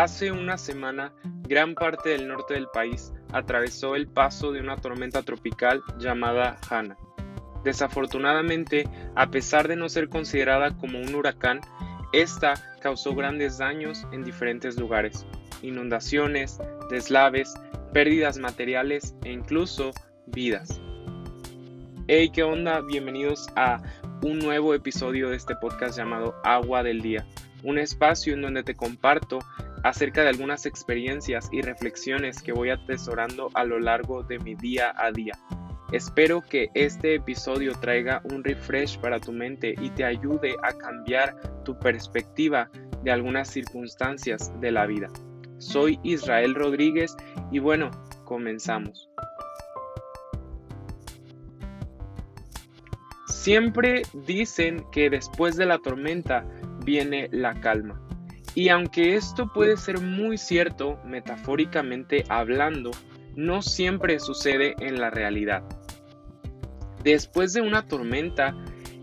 Hace una semana, gran parte del norte del país atravesó el paso de una tormenta tropical llamada Hanna. Desafortunadamente, a pesar de no ser considerada como un huracán, esta causó grandes daños en diferentes lugares, inundaciones, deslaves, pérdidas materiales e incluso vidas. Hey, ¿qué onda? Bienvenidos a un nuevo episodio de este podcast llamado Agua del Día, un espacio en donde te comparto acerca de algunas experiencias y reflexiones que voy atesorando a lo largo de mi día a día. Espero que este episodio traiga un refresh para tu mente y te ayude a cambiar tu perspectiva de algunas circunstancias de la vida. Soy Israel Rodríguez y bueno, comenzamos. Siempre dicen que después de la tormenta viene la calma. Y aunque esto puede ser muy cierto metafóricamente hablando, no siempre sucede en la realidad. Después de una tormenta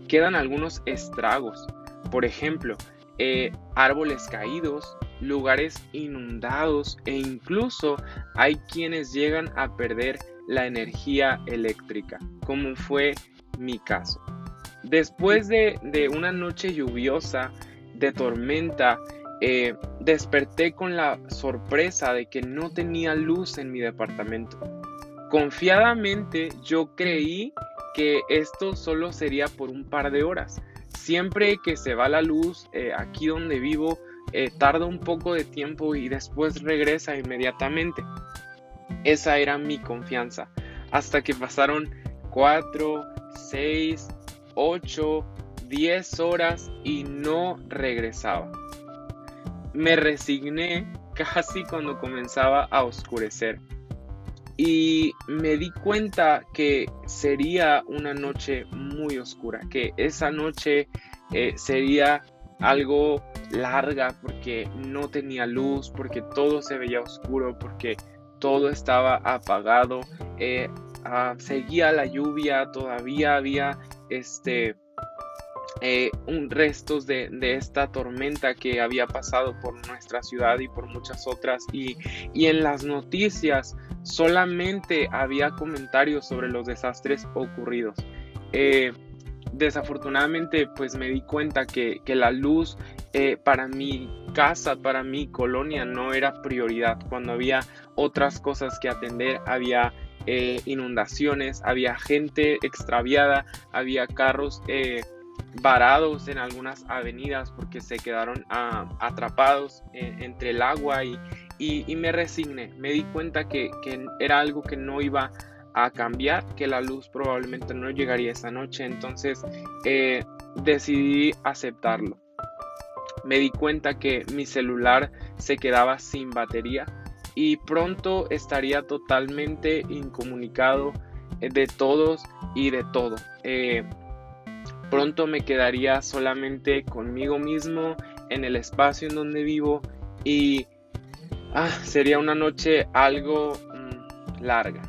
quedan algunos estragos, por ejemplo, eh, árboles caídos, lugares inundados e incluso hay quienes llegan a perder la energía eléctrica, como fue mi caso. Después de, de una noche lluviosa, de tormenta, eh, desperté con la sorpresa de que no tenía luz en mi departamento. Confiadamente yo creí que esto solo sería por un par de horas. Siempre que se va la luz eh, aquí donde vivo, eh, tarda un poco de tiempo y después regresa inmediatamente. Esa era mi confianza. Hasta que pasaron 4, 6, 8, 10 horas y no regresaba me resigné casi cuando comenzaba a oscurecer. Y me di cuenta que sería una noche muy oscura, que esa noche eh, sería algo larga porque no tenía luz, porque todo se veía oscuro, porque todo estaba apagado, eh, ah, seguía la lluvia, todavía había este eh, un, restos de, esta tormenta que había pasado por nuestra ciudad y por muchas otras y, en las noticias solamente había comentarios sobre los desastres ocurridos. Eh, desafortunadamente pues me di cuenta que, la luz eh, para mi casa, para mi colonia no era prioridad. Cuando había otras cosas que atender, había inundaciones, había gente extraviada, había carros varados en algunas avenidas porque se quedaron ah, atrapados entre el agua y, me resigné. Me di cuenta que, era algo que no iba a cambiar, que la luz probablemente no llegaría esa noche, entonces eh, decidí aceptarlo. Me di cuenta que mi celular se quedaba sin batería y pronto estaría totalmente incomunicado de todos y de todo. Eh, Pronto me quedaría solamente conmigo mismo en el espacio en donde vivo y ah, sería una noche algo mm, larga.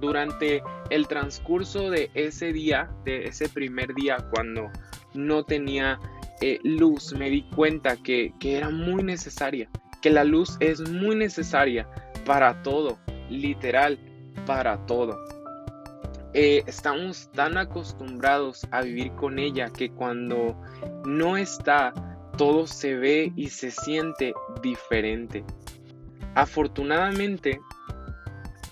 Durante el transcurso de ese día, de ese primer día cuando no tenía eh, luz, me di cuenta que, que era muy necesaria, que la luz es muy necesaria para todo, literal, para todo. Eh, estamos tan acostumbrados a vivir con ella que cuando no está, todo se ve y se siente diferente. Afortunadamente,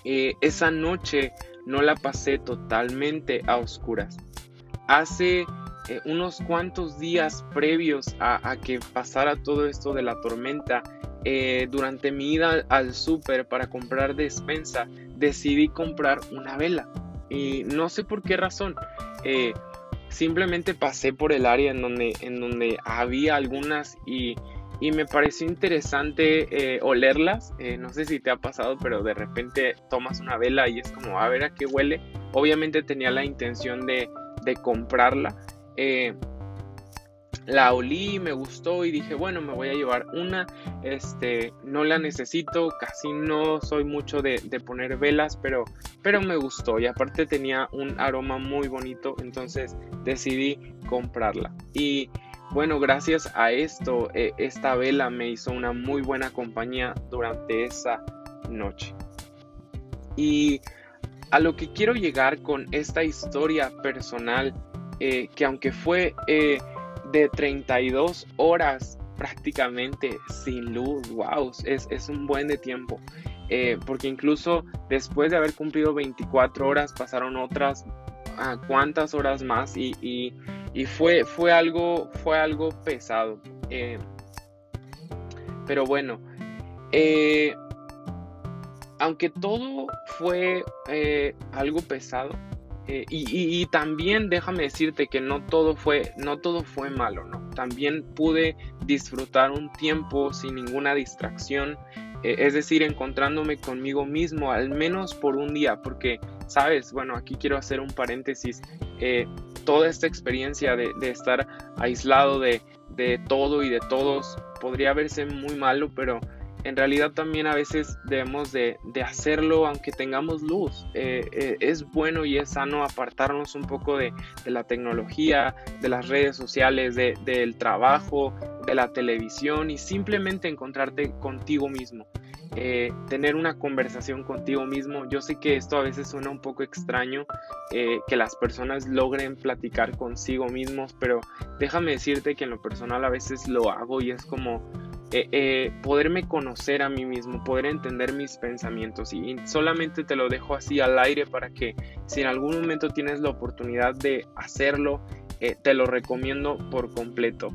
eh, esa noche no la pasé totalmente a oscuras. Hace eh, unos cuantos días previos a, que pasara todo esto de la tormenta, durante mi ida al súper para comprar despensa, decidí comprar una vela. Y no sé por qué razón. Eh, simplemente pasé por el área en donde, en donde había algunas y, me pareció interesante eh, olerlas. Eh, no sé si te ha pasado, pero de repente tomas una vela y es como a ver a qué huele. Obviamente tenía la intención de, de comprarla la olí, me gustó y dije, bueno, me voy a llevar una. Este, no la necesito, casi no soy mucho de, poner velas, pero, pero me gustó y aparte tenía un aroma muy bonito, entonces decidí comprarla. Y bueno, gracias a esto, eh, esta vela me hizo una muy buena compañía durante esa noche. Y a lo que quiero llegar con esta historia personal, eh, que aunque fue eh, de 32 horas prácticamente sin luz, wow, es, es un buen de tiempo. Eh, porque incluso después de haber cumplido 24 horas pasaron otras uh, cuantas horas más y, y, fue, fue, algo, fue algo pesado. pero bueno, aunque todo fue eh, algo pesado, eh, y, también déjame decirte que no todo fue, no todo fue malo, ¿no? También pude disfrutar un tiempo sin ninguna distracción, eh, es decir, encontrándome conmigo mismo al menos por un día, porque, sabes, bueno, aquí quiero hacer un paréntesis, toda esta experiencia de, estar aislado de, de todo y de todos podría verse muy malo, pero en realidad también a veces debemos de, hacerlo aunque tengamos luz. Eh, eh, es bueno y es sano apartarnos un poco de, la tecnología, de las redes sociales, del trabajo, de la televisión y simplemente encontrarte contigo mismo. Eh, tener una conversación contigo mismo. Yo sé que esto a veces suena un poco extraño, que las personas logren platicar consigo mismos, pero déjame decirte que en lo personal a veces lo hago y es como eh, eh, poderme conocer a mí mismo, poder entender mis pensamientos y, solamente te lo dejo así al aire para que si en algún momento tienes la oportunidad de hacerlo, eh, te lo recomiendo por completo.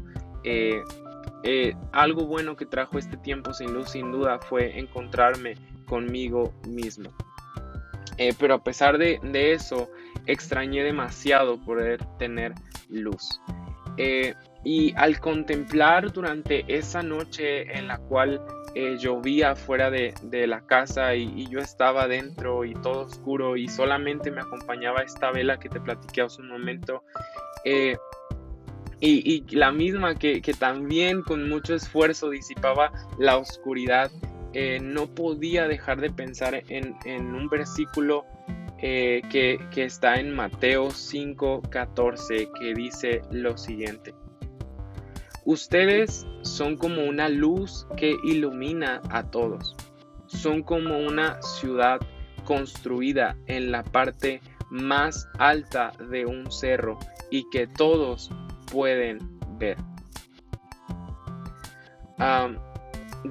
algo bueno que trajo este tiempo sin luz sin duda fue encontrarme conmigo mismo. pero a pesar de, de, eso, extrañé demasiado poder tener luz. Y al contemplar durante esa noche en la cual eh, llovía fuera de, la casa y, yo estaba dentro y todo oscuro y solamente me acompañaba esta vela que te platiqué hace un momento, eh, y, la misma que, también con mucho esfuerzo disipaba la oscuridad, eh, no podía dejar de pensar en, un versículo que, que está en Mateo 5:14 que dice lo siguiente. Ustedes son como una luz que ilumina a todos. Son como una ciudad construida en la parte más alta de un cerro y que todos pueden ver.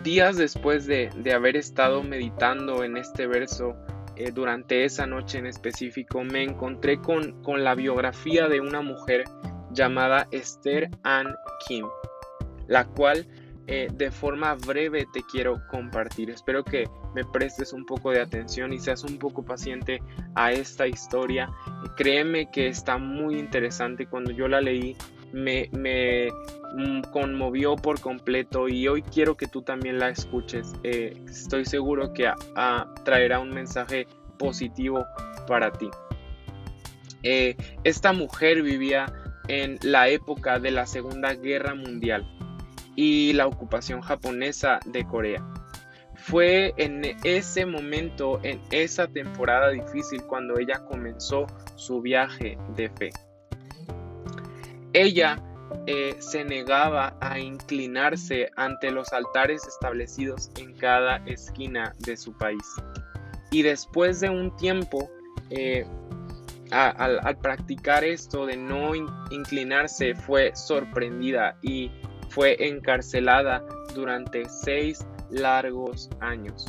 días después de, haber estado meditando en este verso, eh, durante esa noche en específico, me encontré con, con la biografía de una mujer llamada Esther Ann Kim la cual eh, de forma breve te quiero compartir. Espero que me prestes un poco de atención y seas un poco paciente a esta historia. Créeme que está muy interesante. Cuando yo la leí me, mm, conmovió por completo y hoy quiero que tú también la escuches. Eh, estoy seguro que traerá un mensaje positivo para ti. Eh, esta mujer vivía en la época de la Segunda Guerra Mundial y la ocupación japonesa de Corea. Fue en ese momento, en esa temporada difícil, cuando ella comenzó su viaje de fe. Ella eh, se negaba a inclinarse ante los altares establecidos en cada esquina de su país. Y después de un tiempo, eh, al, practicar esto de no inclinarse, fue sorprendida y fue encarcelada durante seis largos años.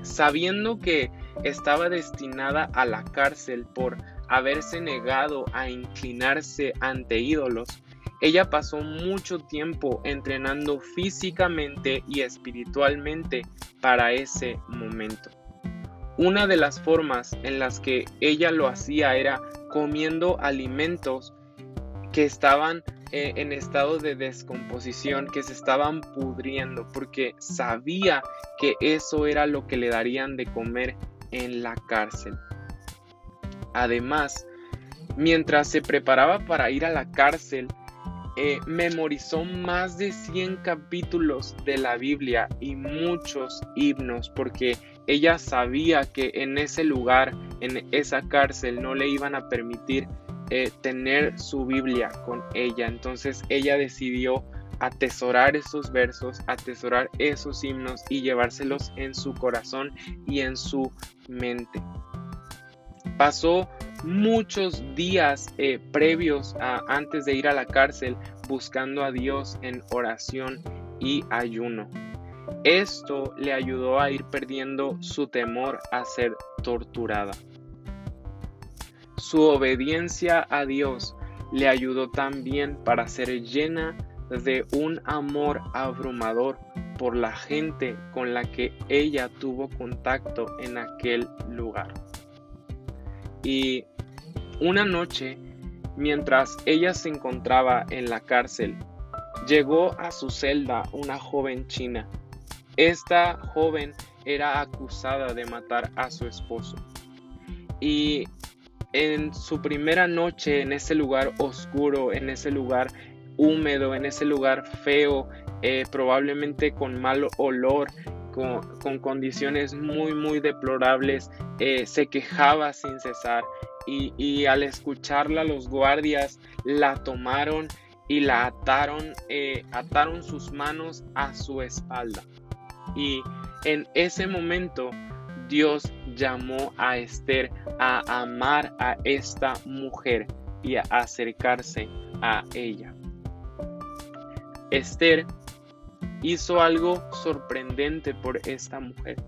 Sabiendo que estaba destinada a la cárcel por haberse negado a inclinarse ante ídolos, ella pasó mucho tiempo entrenando físicamente y espiritualmente para ese momento. Una de las formas en las que ella lo hacía era comiendo alimentos que estaban eh, en estado de descomposición, que se estaban pudriendo, porque sabía que eso era lo que le darían de comer en la cárcel. Además, mientras se preparaba para ir a la cárcel, eh, memorizó más de 100 capítulos de la Biblia y muchos himnos porque ella sabía que en ese lugar, en esa cárcel, no le iban a permitir eh, tener su Biblia con ella. Entonces ella decidió atesorar esos versos, atesorar esos himnos y llevárselos en su corazón y en su mente. Pasó muchos días eh, previos a antes de ir a la cárcel buscando a Dios en oración y ayuno. Esto le ayudó a ir perdiendo su temor a ser torturada. Su obediencia a Dios le ayudó también para ser llena de un amor abrumador por la gente con la que ella tuvo contacto en aquel lugar. Y una noche, mientras ella se encontraba en la cárcel, llegó a su celda una joven china. Esta joven era acusada de matar a su esposo. Y en su primera noche en ese lugar oscuro, en ese lugar húmedo, en ese lugar feo, eh, probablemente con mal olor, con, condiciones muy, muy deplorables, eh, se quejaba sin cesar y, al escucharla los guardias la tomaron y la ataron, eh, ataron sus manos a su espalda. Y en ese momento Dios llamó a Esther a amar a esta mujer y a acercarse a ella. Esther hizo algo sorprendente por esta mujer,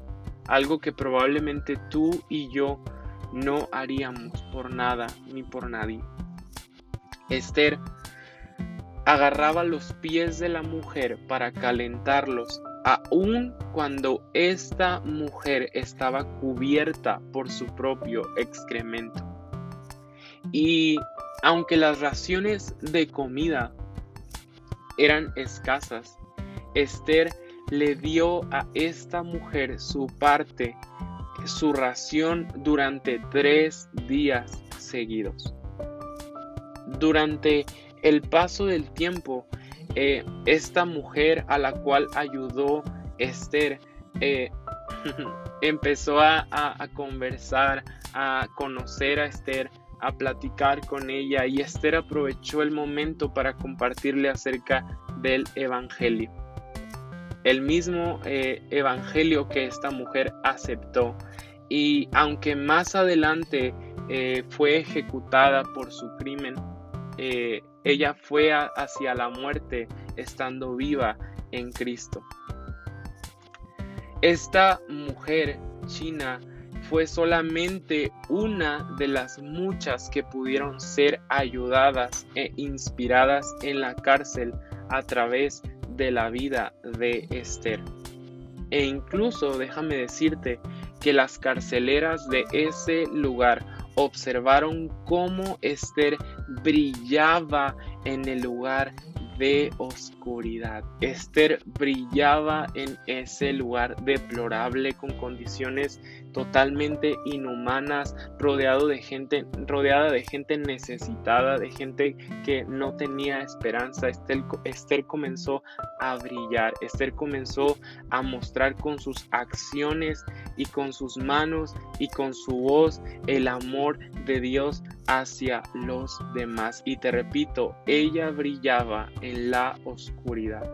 algo que probablemente tú y yo no haríamos por nada ni por nadie. Esther agarraba los pies de la mujer para calentarlos, aun cuando esta mujer estaba cubierta por su propio excremento. Y aunque las raciones de comida eran escasas, Esther le dio a esta mujer su parte, su ración durante tres días seguidos. Durante el paso del tiempo, eh, esta mujer a la cual ayudó Esther eh, empezó a, conversar, a conocer a Esther, a platicar con ella y Esther aprovechó el momento para compartirle acerca del Evangelio el mismo eh, evangelio que esta mujer aceptó. Y aunque más adelante fue ejecutada por su crimen, eh, ella fue hacia la muerte estando viva en Cristo. Esta mujer china fue solamente una de las muchas que pudieron ser ayudadas e inspiradas en la cárcel a través de la vida de Esther. E incluso déjame decirte que las carceleras de ese lugar observaron cómo Esther brillaba en el lugar de oscuridad. Esther brillaba en ese lugar deplorable con condiciones totalmente inhumanas, rodeado de gente, rodeada de gente necesitada, de gente que no tenía esperanza. Esther, Esther comenzó a brillar, Esther comenzó a mostrar con sus acciones y con sus manos y con su voz el amor de Dios hacia los demás. Y te repito, ella brillaba en la oscuridad.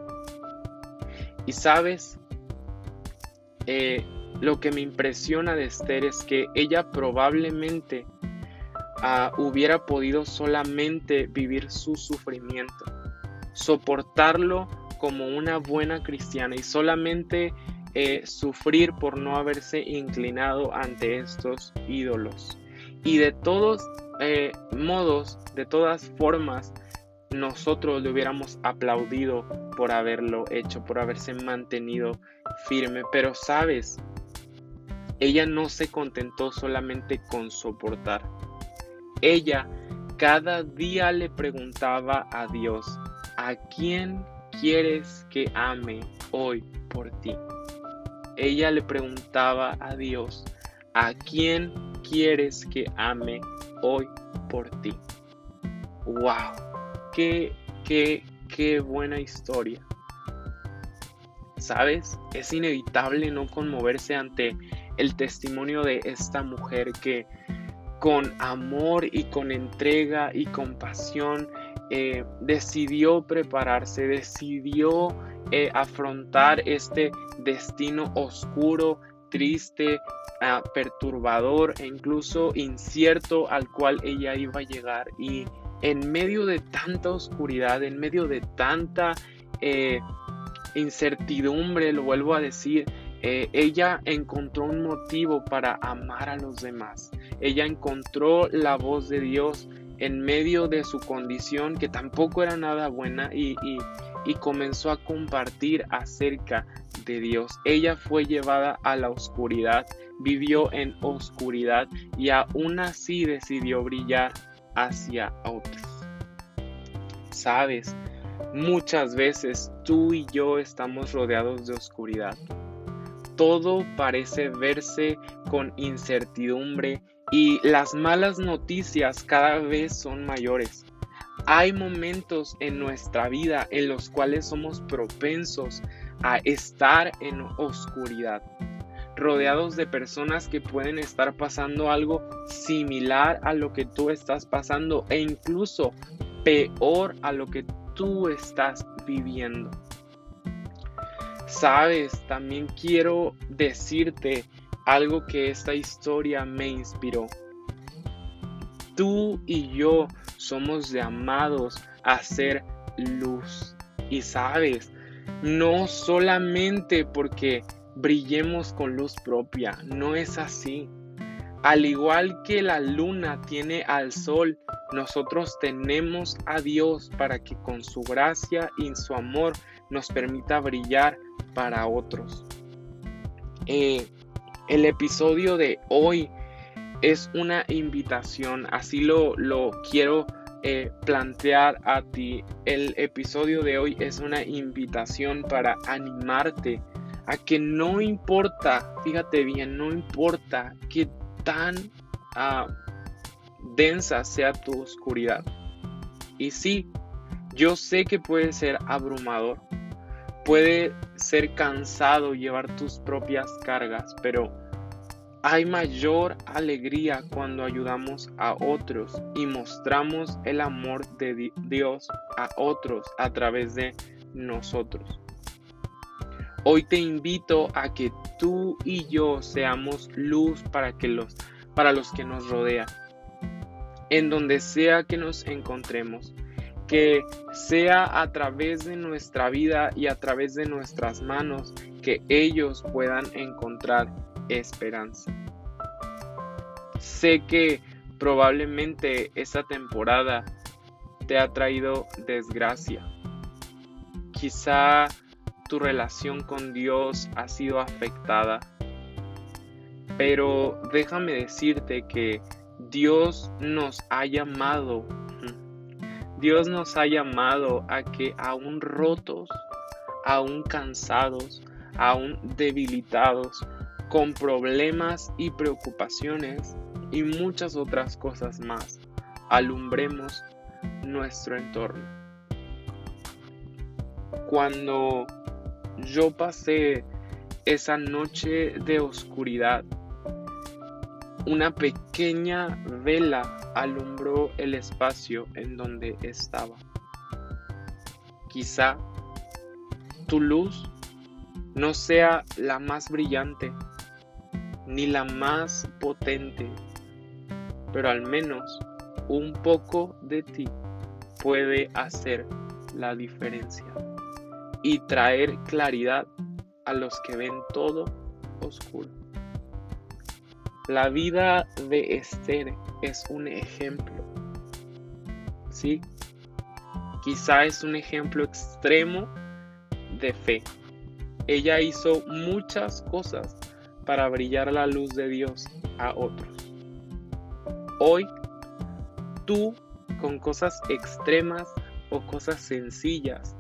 Y sabes, eh, lo que me impresiona de Esther es que ella probablemente ah, hubiera podido solamente vivir su sufrimiento, soportarlo como una buena cristiana y solamente eh, sufrir por no haberse inclinado ante estos ídolos. Y de todos eh, modos, de todas formas, nosotros le hubiéramos aplaudido por haberlo hecho, por haberse mantenido firme. Pero sabes, ella no se contentó solamente con soportar. Ella cada día le preguntaba a Dios, ¿a quién quieres que ame hoy por ti? Ella le preguntaba a Dios, ¿a quién quieres que ame hoy por ti? ¡Wow! ¡Qué, qué, qué buena historia! ¿Sabes? Es inevitable no conmoverse ante el testimonio de esta mujer que con amor y con entrega y compasión, eh, decidió prepararse, decidió eh, afrontar este destino oscuro, triste, ah, perturbador e incluso incierto al cual ella iba a llegar. Y en medio de tanta oscuridad, en medio de tanta eh, incertidumbre, lo vuelvo a decir, eh, ella encontró un motivo para amar a los demás. Ella encontró la voz de Dios en medio de su condición que tampoco era nada buena y, y comenzó a compartir acerca de Dios. Ella fue llevada a la oscuridad, vivió en oscuridad y aún así decidió brillar hacia otros. Sabes, muchas veces tú y yo estamos rodeados de oscuridad todo parece verse con incertidumbre y las malas noticias cada vez son mayores. Hay momentos en nuestra vida en los cuales somos propensos a estar en oscuridad, rodeados de personas que pueden estar pasando algo similar a lo que tú estás pasando e incluso peor a lo que tú estás viviendo. Sabes, también quiero decirte algo que esta historia me inspiró. Tú y yo somos llamados a ser luz. Y sabes, no solamente porque brillemos con luz propia, no es así. Al igual que la luna tiene al sol, nosotros tenemos a Dios para que con su gracia y su amor nos permita brillar para otros. Eh, el episodio de hoy es una invitación, así lo, lo quiero eh, plantear a ti. El episodio de hoy es una invitación para animarte a que no importa, fíjate bien, no importa qué tan ah, densa sea tu oscuridad. Y sí, yo sé que puede ser abrumador, Puede ser cansado llevar tus propias cargas, pero hay mayor alegría cuando ayudamos a otros y mostramos el amor de Dios a otros a través de nosotros. Hoy te invito a que tú y yo seamos luz para, que los, para los que nos rodean, en donde sea que nos encontremos que sea a través de nuestra vida y a través de nuestras manos que ellos puedan encontrar esperanza. Sé que probablemente esta temporada te ha traído desgracia. Quizá tu relación con Dios ha sido afectada. Pero déjame decirte que Dios nos ha llamado Dios nos ha llamado a que aún rotos, aún cansados, aún debilitados, con problemas y preocupaciones y muchas otras cosas más, alumbremos nuestro entorno. Cuando yo pasé esa noche de oscuridad, una pequeña vela alumbró el espacio en donde estaba. Quizá tu luz no sea la más brillante ni la más potente, pero al menos un poco de ti puede hacer la diferencia y traer claridad a los que ven todo oscuro. La vida de Esther es un ejemplo. ¿Sí? Quizá es un ejemplo extremo de fe. Ella hizo muchas cosas para brillar la luz de Dios a otros. Hoy, tú con cosas extremas o cosas sencillas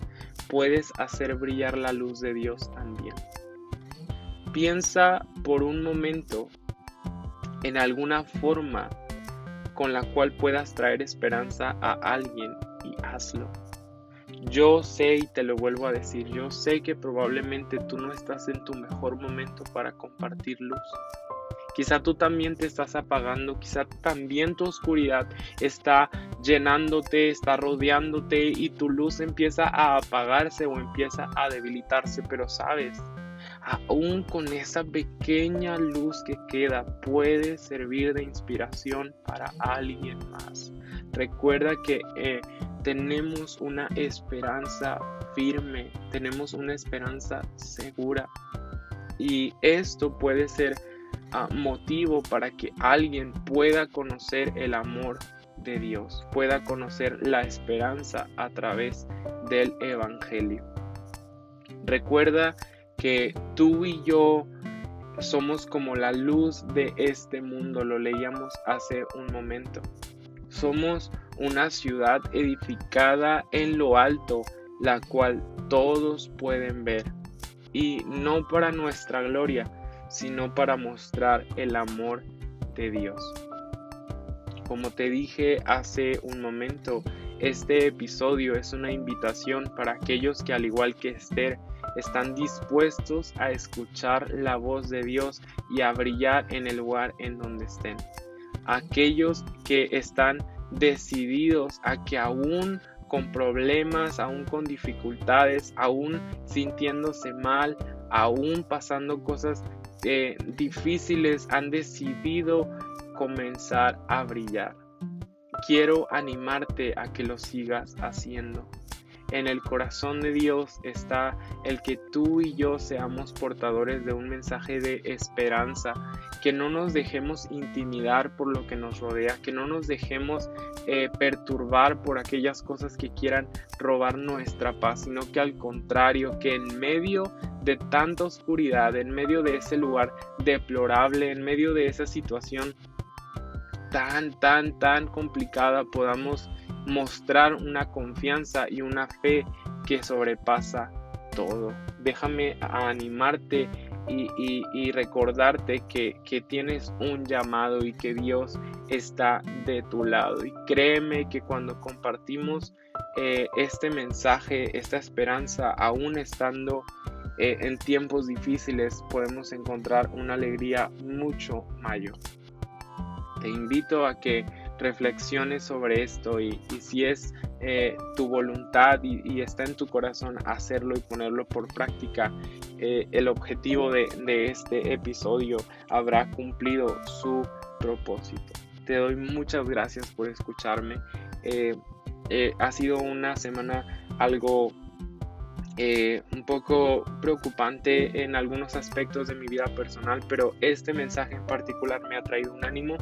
puedes hacer brillar la luz de Dios también. Piensa por un momento en alguna forma con la cual puedas traer esperanza a alguien y hazlo. Yo sé y te lo vuelvo a decir, yo sé que probablemente tú no estás en tu mejor momento para compartir luz. Quizá tú también te estás apagando, quizá también tu oscuridad está llenándote, está rodeándote y tu luz empieza a apagarse o empieza a debilitarse, pero sabes, aún con esa pequeña luz que queda puede servir de inspiración para alguien más. Recuerda que eh, tenemos una esperanza firme, tenemos una esperanza segura y esto puede ser ah, motivo para que alguien pueda conocer el amor de Dios, pueda conocer la esperanza a través del Evangelio. Recuerda que tú y yo somos como la luz de este mundo, lo leíamos hace un momento. Somos una ciudad edificada en lo alto, la cual todos pueden ver, y no para nuestra gloria, sino para mostrar el amor de Dios. Como te dije hace un momento, este episodio es una invitación para aquellos que al igual que Esther están dispuestos a escuchar la voz de Dios y a brillar en el lugar en donde estén. Aquellos que están decididos a que aún con problemas, aún con dificultades, aún sintiéndose mal, aún pasando cosas eh, difíciles, han decidido comenzar a brillar. Quiero animarte a que lo sigas haciendo. En el corazón de Dios está el que tú y yo seamos portadores de un mensaje de esperanza, que no nos dejemos intimidar por lo que nos rodea, que no nos dejemos eh, perturbar por aquellas cosas que quieran robar nuestra paz, sino que al contrario, que en medio de tanta oscuridad, en medio de ese lugar deplorable, en medio de esa situación tan, tan, tan complicada, podamos mostrar una confianza y una fe que sobrepasa todo. Déjame animarte y, recordarte que, tienes un llamado y que Dios está de tu lado. Y créeme que cuando compartimos eh, este mensaje, esta esperanza, aún estando eh, en tiempos difíciles, podemos encontrar una alegría mucho mayor. Te invito a que reflexiones sobre esto y, si es eh, tu voluntad y, está en tu corazón hacerlo y ponerlo por práctica, eh, el objetivo de, este episodio habrá cumplido su propósito. Te doy muchas gracias por escucharme. Eh, ha sido una semana algo un poco preocupante en algunos aspectos de mi vida personal, pero este mensaje en particular me ha traído un ánimo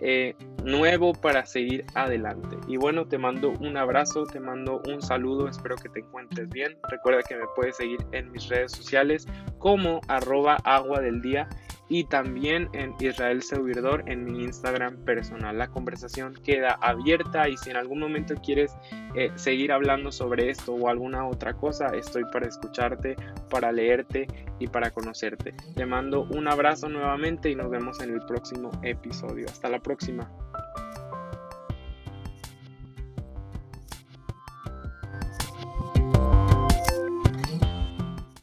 eh, nuevo para seguir adelante. Y bueno, te mando un abrazo, te mando un saludo, espero que te encuentres bien. Recuerda que me puedes seguir en mis redes sociales como arroba agua del día y también en Israel Servidor en mi Instagram personal. La conversación queda abierta y si en algún momento quieres eh, seguir hablando sobre esto o alguna otra cosa, estoy para escucharte, para leerte y para conocerte. Te mando un abrazo nuevamente y nos vemos en el próximo episodio. Hasta la próxima.